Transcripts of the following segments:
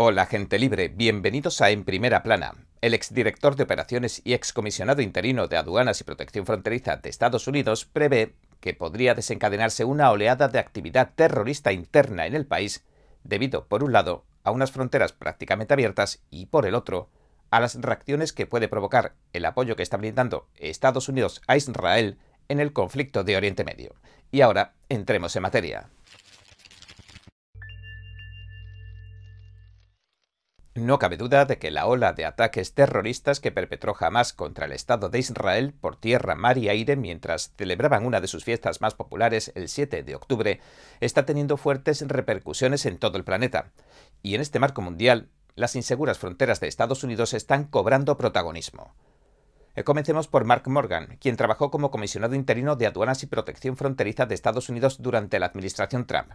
Hola gente libre, bienvenidos a En Primera Plana. El exdirector de operaciones y excomisionado interino de aduanas y protección fronteriza de Estados Unidos prevé que podría desencadenarse una oleada de actividad terrorista interna en el país debido, por un lado, a unas fronteras prácticamente abiertas y, por el otro, a las reacciones que puede provocar el apoyo que está brindando Estados Unidos a Israel en el conflicto de Oriente Medio. Y ahora entremos en materia. No cabe duda de que la ola de ataques terroristas que perpetró Hamas contra el Estado de Israel por tierra, mar y aire mientras celebraban una de sus fiestas más populares el 7 de octubre está teniendo fuertes repercusiones en todo el planeta. Y en este marco mundial, las inseguras fronteras de Estados Unidos están cobrando protagonismo. Eh, comencemos por Mark Morgan, quien trabajó como comisionado interino de aduanas y protección fronteriza de Estados Unidos durante la administración Trump.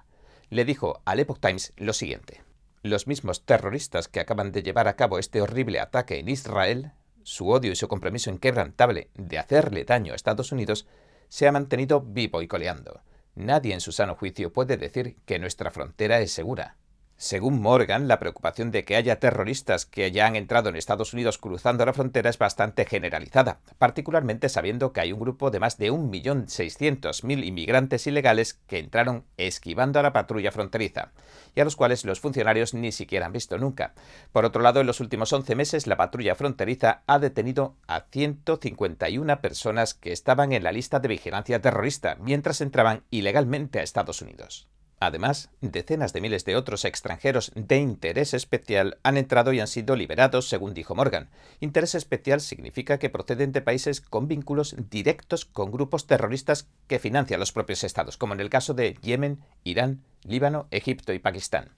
Le dijo al Epoch Times lo siguiente. Los mismos terroristas que acaban de llevar a cabo este horrible ataque en Israel, su odio y su compromiso inquebrantable de hacerle daño a Estados Unidos, se ha mantenido vivo y coleando. Nadie en su sano juicio puede decir que nuestra frontera es segura. Según Morgan, la preocupación de que haya terroristas que ya han entrado en Estados Unidos cruzando la frontera es bastante generalizada, particularmente sabiendo que hay un grupo de más de 1.600.000 inmigrantes ilegales que entraron esquivando a la patrulla fronteriza, y a los cuales los funcionarios ni siquiera han visto nunca. Por otro lado, en los últimos 11 meses, la patrulla fronteriza ha detenido a 151 personas que estaban en la lista de vigilancia terrorista mientras entraban ilegalmente a Estados Unidos. Además, decenas de miles de otros extranjeros de interés especial han entrado y han sido liberados, según dijo Morgan. Interés especial significa que proceden de países con vínculos directos con grupos terroristas que financian los propios estados, como en el caso de Yemen, Irán, Líbano, Egipto y Pakistán.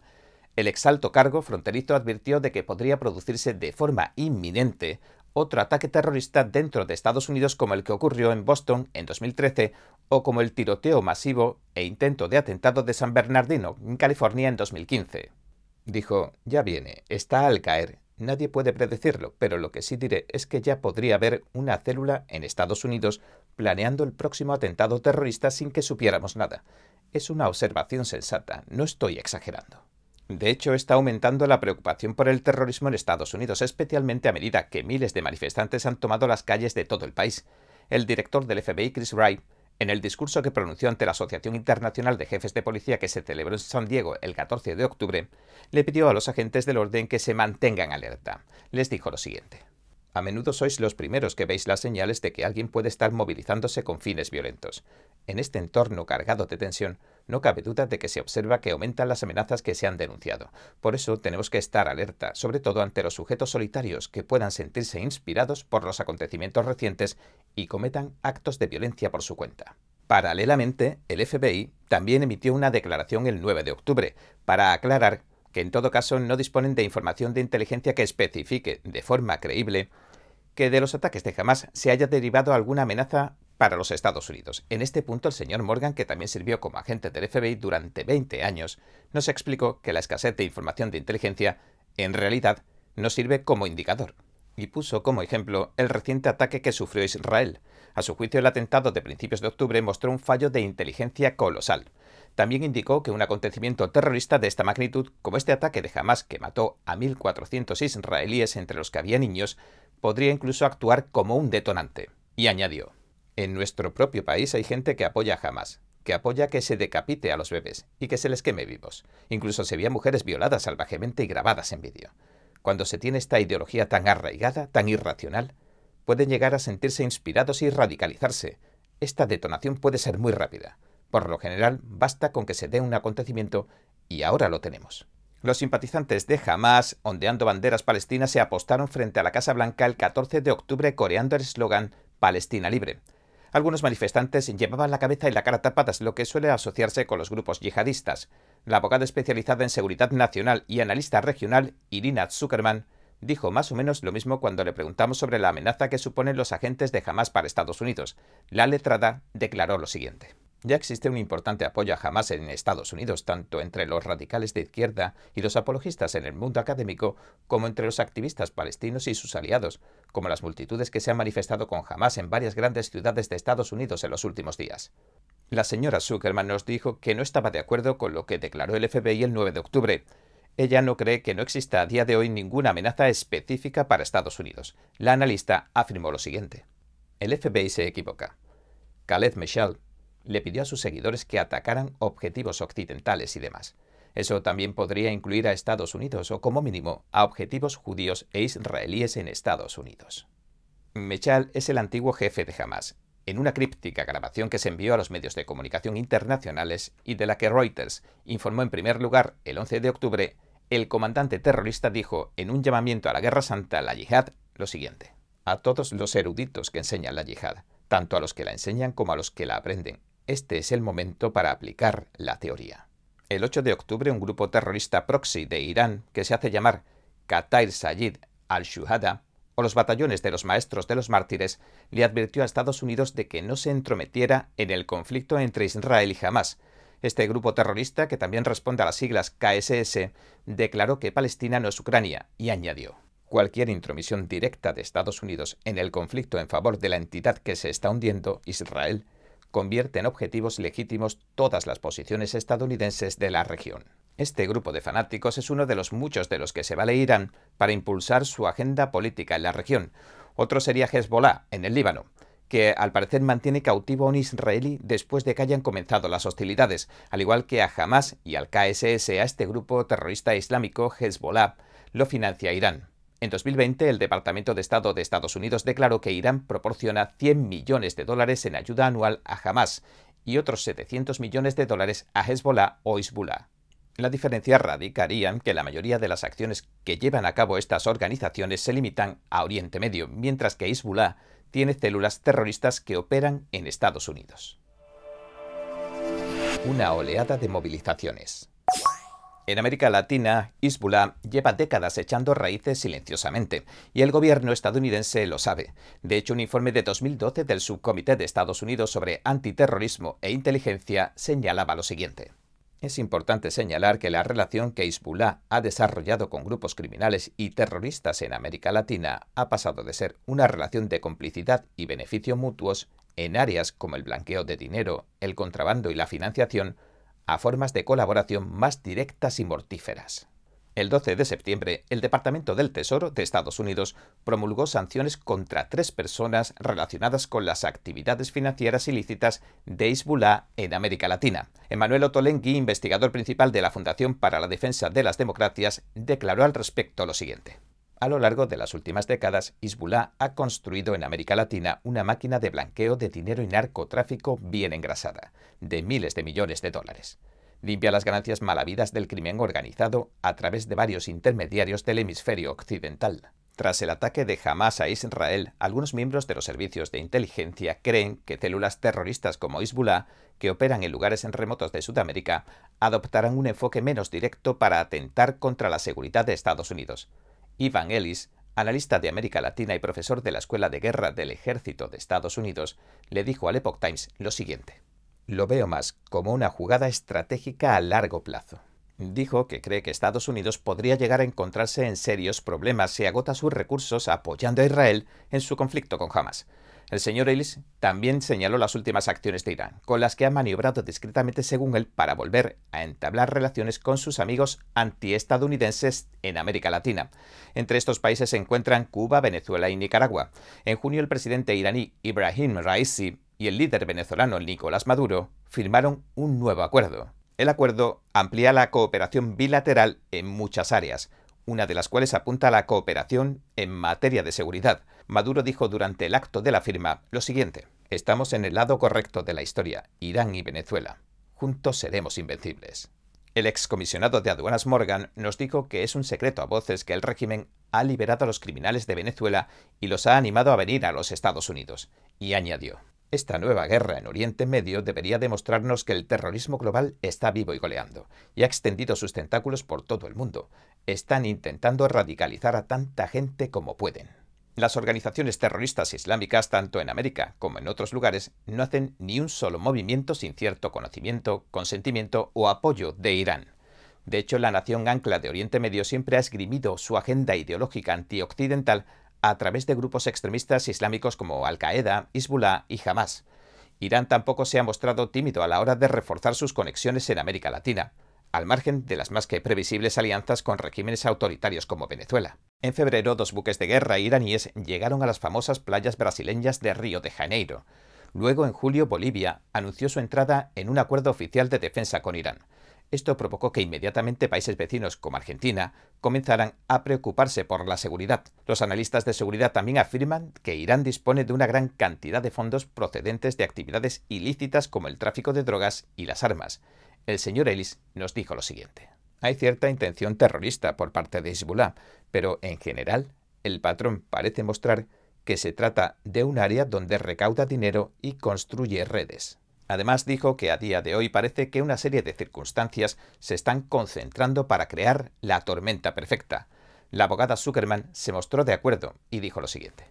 El exalto cargo fronterizo advirtió de que podría producirse de forma inminente otro ataque terrorista dentro de Estados Unidos como el que ocurrió en Boston en 2013 o como el tiroteo masivo e intento de atentado de San Bernardino, en California, en 2015. Dijo, ya viene, está al caer. Nadie puede predecirlo, pero lo que sí diré es que ya podría haber una célula en Estados Unidos planeando el próximo atentado terrorista sin que supiéramos nada. Es una observación sensata, no estoy exagerando. De hecho, está aumentando la preocupación por el terrorismo en Estados Unidos, especialmente a medida que miles de manifestantes han tomado las calles de todo el país. El director del FBI, Chris Wright, en el discurso que pronunció ante la Asociación Internacional de Jefes de Policía que se celebró en San Diego el 14 de octubre, le pidió a los agentes del orden que se mantengan alerta. Les dijo lo siguiente. A menudo sois los primeros que veis las señales de que alguien puede estar movilizándose con fines violentos. En este entorno cargado de tensión, no cabe duda de que se observa que aumentan las amenazas que se han denunciado. Por eso tenemos que estar alerta, sobre todo ante los sujetos solitarios que puedan sentirse inspirados por los acontecimientos recientes y cometan actos de violencia por su cuenta. Paralelamente, el FBI también emitió una declaración el 9 de octubre para aclarar que en todo caso no disponen de información de inteligencia que especifique de forma creíble que de los ataques de Hamas se haya derivado alguna amenaza para los Estados Unidos. En este punto, el señor Morgan, que también sirvió como agente del FBI durante 20 años, nos explicó que la escasez de información de inteligencia, en realidad, no sirve como indicador, y puso como ejemplo el reciente ataque que sufrió Israel. A su juicio, el atentado de principios de octubre mostró un fallo de inteligencia colosal. También indicó que un acontecimiento terrorista de esta magnitud, como este ataque de Hamas que mató a 1.400 israelíes entre los que había niños, podría incluso actuar como un detonante. Y añadió, en nuestro propio país hay gente que apoya a Hamas, que apoya que se decapite a los bebés y que se les queme vivos. Incluso se veían mujeres violadas salvajemente y grabadas en vídeo. Cuando se tiene esta ideología tan arraigada, tan irracional, pueden llegar a sentirse inspirados y radicalizarse. Esta detonación puede ser muy rápida. Por lo general, basta con que se dé un acontecimiento y ahora lo tenemos. Los simpatizantes de Hamas, ondeando banderas palestinas, se apostaron frente a la Casa Blanca el 14 de octubre coreando el eslogan Palestina libre. Algunos manifestantes llevaban la cabeza y la cara tapadas, lo que suele asociarse con los grupos yihadistas. La abogada especializada en seguridad nacional y analista regional, Irina Zuckerman, dijo más o menos lo mismo cuando le preguntamos sobre la amenaza que suponen los agentes de Hamas para Estados Unidos. La letrada declaró lo siguiente. Ya existe un importante apoyo a Hamas en Estados Unidos, tanto entre los radicales de izquierda y los apologistas en el mundo académico, como entre los activistas palestinos y sus aliados, como las multitudes que se han manifestado con Hamas en varias grandes ciudades de Estados Unidos en los últimos días. La señora Zuckerman nos dijo que no estaba de acuerdo con lo que declaró el FBI el 9 de octubre. Ella no cree que no exista a día de hoy ninguna amenaza específica para Estados Unidos. La analista afirmó lo siguiente. El FBI se equivoca. Khaled Michel le pidió a sus seguidores que atacaran objetivos occidentales y demás. Eso también podría incluir a Estados Unidos o como mínimo a objetivos judíos e israelíes en Estados Unidos. Mechal es el antiguo jefe de Hamas. En una críptica grabación que se envió a los medios de comunicación internacionales y de la que Reuters informó en primer lugar el 11 de octubre, el comandante terrorista dijo en un llamamiento a la Guerra Santa, la yihad, lo siguiente. A todos los eruditos que enseñan la yihad, tanto a los que la enseñan como a los que la aprenden, este es el momento para aplicar la teoría. El 8 de octubre, un grupo terrorista proxy de Irán, que se hace llamar Qatair Sayyid al-Shuhada, o los batallones de los maestros de los mártires, le advirtió a Estados Unidos de que no se entrometiera en el conflicto entre Israel y Hamas. Este grupo terrorista, que también responde a las siglas KSS, declaró que Palestina no es Ucrania y añadió Cualquier intromisión directa de Estados Unidos en el conflicto en favor de la entidad que se está hundiendo, Israel, convierte en objetivos legítimos todas las posiciones estadounidenses de la región. Este grupo de fanáticos es uno de los muchos de los que se vale Irán para impulsar su agenda política en la región. Otro sería Hezbollah, en el Líbano, que al parecer mantiene cautivo a un israelí después de que hayan comenzado las hostilidades, al igual que a Hamas y al KSS, a este grupo terrorista islámico Hezbollah, lo financia Irán. En 2020, el Departamento de Estado de Estados Unidos declaró que Irán proporciona 100 millones de dólares en ayuda anual a Hamas y otros 700 millones de dólares a Hezbollah o Hezbollah. La diferencia radicaría en que la mayoría de las acciones que llevan a cabo estas organizaciones se limitan a Oriente Medio, mientras que Hezbollah tiene células terroristas que operan en Estados Unidos. Una oleada de movilizaciones. En América Latina, Hezbollah lleva décadas echando raíces silenciosamente, y el gobierno estadounidense lo sabe. De hecho, un informe de 2012 del Subcomité de Estados Unidos sobre Antiterrorismo e Inteligencia señalaba lo siguiente. Es importante señalar que la relación que Hezbollah ha desarrollado con grupos criminales y terroristas en América Latina ha pasado de ser una relación de complicidad y beneficio mutuos en áreas como el blanqueo de dinero, el contrabando y la financiación a formas de colaboración más directas y mortíferas. El 12 de septiembre, el Departamento del Tesoro de Estados Unidos promulgó sanciones contra tres personas relacionadas con las actividades financieras ilícitas de Hezbollah en América Latina. Emanuel Otolengui, investigador principal de la Fundación para la Defensa de las Democracias, declaró al respecto lo siguiente. A lo largo de las últimas décadas, Hezbollah ha construido en América Latina una máquina de blanqueo de dinero y narcotráfico bien engrasada, de miles de millones de dólares. Limpia las ganancias malavidas del crimen organizado a través de varios intermediarios del hemisferio occidental. Tras el ataque de Hamas a Israel, algunos miembros de los servicios de inteligencia creen que células terroristas como Hezbollah, que operan en lugares remotos de Sudamérica, adoptarán un enfoque menos directo para atentar contra la seguridad de Estados Unidos. Ivan Ellis, analista de América Latina y profesor de la Escuela de Guerra del Ejército de Estados Unidos, le dijo al Epoch Times lo siguiente. Lo veo más como una jugada estratégica a largo plazo. Dijo que cree que Estados Unidos podría llegar a encontrarse en serios problemas si agota sus recursos apoyando a Israel en su conflicto con Hamas. El señor Ellis también señaló las últimas acciones de Irán, con las que ha maniobrado discretamente según él para volver a entablar relaciones con sus amigos antiestadounidenses en América Latina. Entre estos países se encuentran Cuba, Venezuela y Nicaragua. En junio el presidente iraní Ibrahim Raisi y el líder venezolano Nicolás Maduro firmaron un nuevo acuerdo. El acuerdo amplía la cooperación bilateral en muchas áreas, una de las cuales apunta a la cooperación en materia de seguridad. Maduro dijo durante el acto de la firma lo siguiente, estamos en el lado correcto de la historia, Irán y Venezuela. Juntos seremos invencibles. El excomisionado de aduanas Morgan nos dijo que es un secreto a voces que el régimen ha liberado a los criminales de Venezuela y los ha animado a venir a los Estados Unidos. Y añadió, esta nueva guerra en Oriente Medio debería demostrarnos que el terrorismo global está vivo y goleando, y ha extendido sus tentáculos por todo el mundo. Están intentando radicalizar a tanta gente como pueden. Las organizaciones terroristas islámicas, tanto en América como en otros lugares, no hacen ni un solo movimiento sin cierto conocimiento, consentimiento o apoyo de Irán. De hecho, la nación ancla de Oriente Medio siempre ha esgrimido su agenda ideológica antioccidental a través de grupos extremistas islámicos como Al-Qaeda, Hezbollah y Hamas. Irán tampoco se ha mostrado tímido a la hora de reforzar sus conexiones en América Latina. al margen de las más que previsibles alianzas con regímenes autoritarios como Venezuela. En febrero, dos buques de guerra iraníes llegaron a las famosas playas brasileñas de Río de Janeiro. Luego, en julio, Bolivia anunció su entrada en un acuerdo oficial de defensa con Irán. Esto provocó que inmediatamente países vecinos como Argentina comenzaran a preocuparse por la seguridad. Los analistas de seguridad también afirman que Irán dispone de una gran cantidad de fondos procedentes de actividades ilícitas como el tráfico de drogas y las armas. El señor Ellis nos dijo lo siguiente. Hay cierta intención terrorista por parte de Hezbollah, pero en general el patrón parece mostrar que se trata de un área donde recauda dinero y construye redes. Además dijo que a día de hoy parece que una serie de circunstancias se están concentrando para crear la tormenta perfecta. La abogada Zuckerman se mostró de acuerdo y dijo lo siguiente.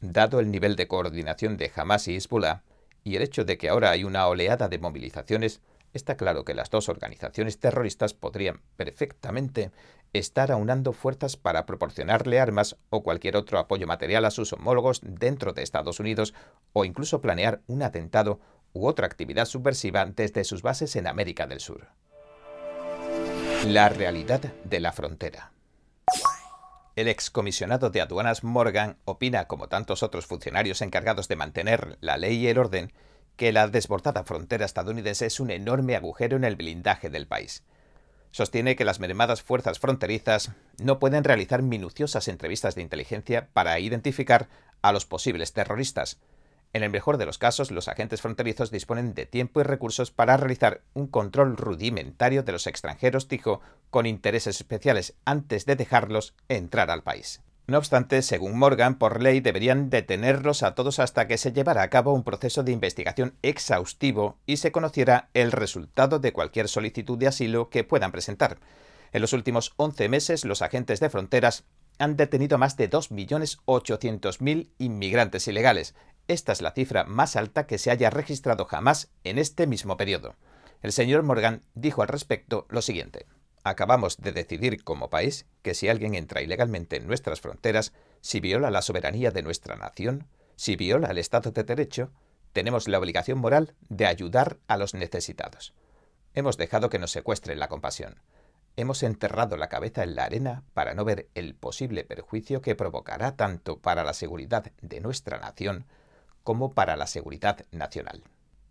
Dado el nivel de coordinación de Hamas y Hezbollah y el hecho de que ahora hay una oleada de movilizaciones, está claro que las dos organizaciones terroristas podrían perfectamente estar aunando fuerzas para proporcionarle armas o cualquier otro apoyo material a sus homólogos dentro de Estados Unidos o incluso planear un atentado u otra actividad subversiva desde sus bases en América del Sur. La realidad de la frontera. El excomisionado de aduanas Morgan opina, como tantos otros funcionarios encargados de mantener la ley y el orden, que la desbordada frontera estadounidense es un enorme agujero en el blindaje del país. Sostiene que las mermadas fuerzas fronterizas no pueden realizar minuciosas entrevistas de inteligencia para identificar a los posibles terroristas, en el mejor de los casos, los agentes fronterizos disponen de tiempo y recursos para realizar un control rudimentario de los extranjeros, dijo, con intereses especiales antes de dejarlos entrar al país. No obstante, según Morgan, por ley deberían detenerlos a todos hasta que se llevara a cabo un proceso de investigación exhaustivo y se conociera el resultado de cualquier solicitud de asilo que puedan presentar. En los últimos 11 meses, los agentes de fronteras han detenido más de 2.800.000 inmigrantes ilegales, esta es la cifra más alta que se haya registrado jamás en este mismo periodo. El señor Morgan dijo al respecto lo siguiente. Acabamos de decidir como país que si alguien entra ilegalmente en nuestras fronteras, si viola la soberanía de nuestra nación, si viola el Estado de Derecho, tenemos la obligación moral de ayudar a los necesitados. Hemos dejado que nos secuestren la compasión. Hemos enterrado la cabeza en la arena para no ver el posible perjuicio que provocará tanto para la seguridad de nuestra nación como para la seguridad nacional.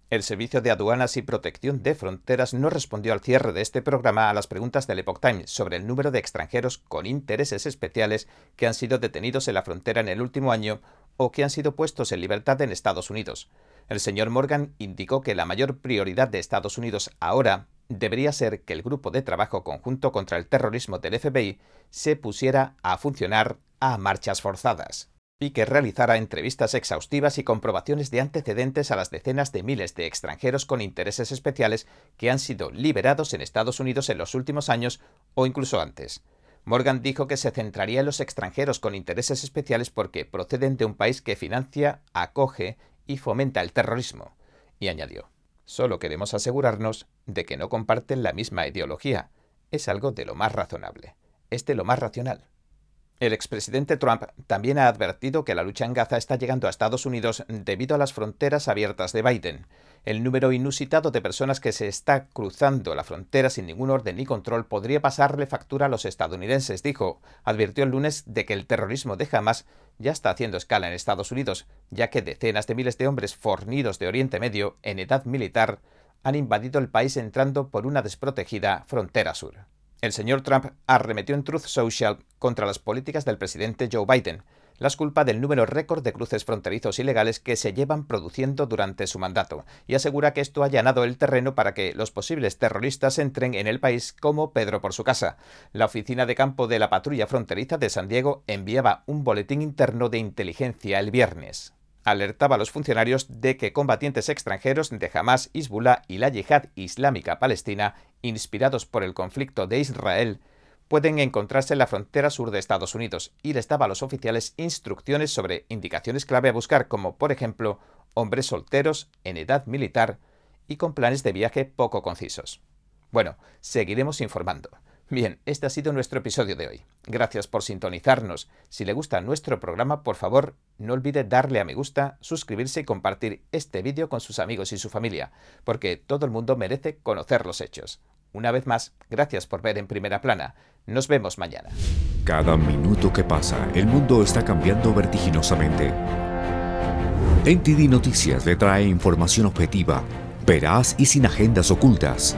El Servicio de Aduanas y Protección de Fronteras no respondió al cierre de este programa a las preguntas del Epoch Times sobre el número de extranjeros con intereses especiales que han sido detenidos en la frontera en el último año o que han sido puestos en libertad en Estados Unidos. El señor Morgan indicó que la mayor prioridad de Estados Unidos ahora debería ser que el Grupo de Trabajo Conjunto contra el Terrorismo del FBI se pusiera a funcionar a marchas forzadas y que realizara entrevistas exhaustivas y comprobaciones de antecedentes a las decenas de miles de extranjeros con intereses especiales que han sido liberados en Estados Unidos en los últimos años o incluso antes. Morgan dijo que se centraría en los extranjeros con intereses especiales porque proceden de un país que financia, acoge y fomenta el terrorismo. Y añadió, solo queremos asegurarnos de que no comparten la misma ideología. Es algo de lo más razonable. Es de lo más racional. El expresidente Trump también ha advertido que la lucha en Gaza está llegando a Estados Unidos debido a las fronteras abiertas de Biden. El número inusitado de personas que se está cruzando la frontera sin ningún orden ni control podría pasarle factura a los estadounidenses, dijo. Advirtió el lunes de que el terrorismo de Hamas ya está haciendo escala en Estados Unidos, ya que decenas de miles de hombres fornidos de Oriente Medio en edad militar han invadido el país entrando por una desprotegida frontera sur. El señor Trump arremetió en Truth Social contra las políticas del presidente Joe Biden, las culpa del número récord de cruces fronterizos ilegales que se llevan produciendo durante su mandato, y asegura que esto ha allanado el terreno para que los posibles terroristas entren en el país como Pedro por su casa. La oficina de campo de la patrulla fronteriza de San Diego enviaba un boletín interno de inteligencia el viernes alertaba a los funcionarios de que combatientes extranjeros de Hamas, Hezbollah y la Yihad Islámica Palestina, inspirados por el conflicto de Israel, pueden encontrarse en la frontera sur de Estados Unidos y les daba a los oficiales instrucciones sobre indicaciones clave a buscar como, por ejemplo, hombres solteros en edad militar y con planes de viaje poco concisos. Bueno, seguiremos informando. Bien, este ha sido nuestro episodio de hoy. Gracias por sintonizarnos. Si le gusta nuestro programa, por favor, no olvide darle a me gusta, suscribirse y compartir este vídeo con sus amigos y su familia, porque todo el mundo merece conocer los hechos. Una vez más, gracias por ver en primera plana. Nos vemos mañana. Cada minuto que pasa, el mundo está cambiando vertiginosamente. NTD Noticias le trae información objetiva, veraz y sin agendas ocultas.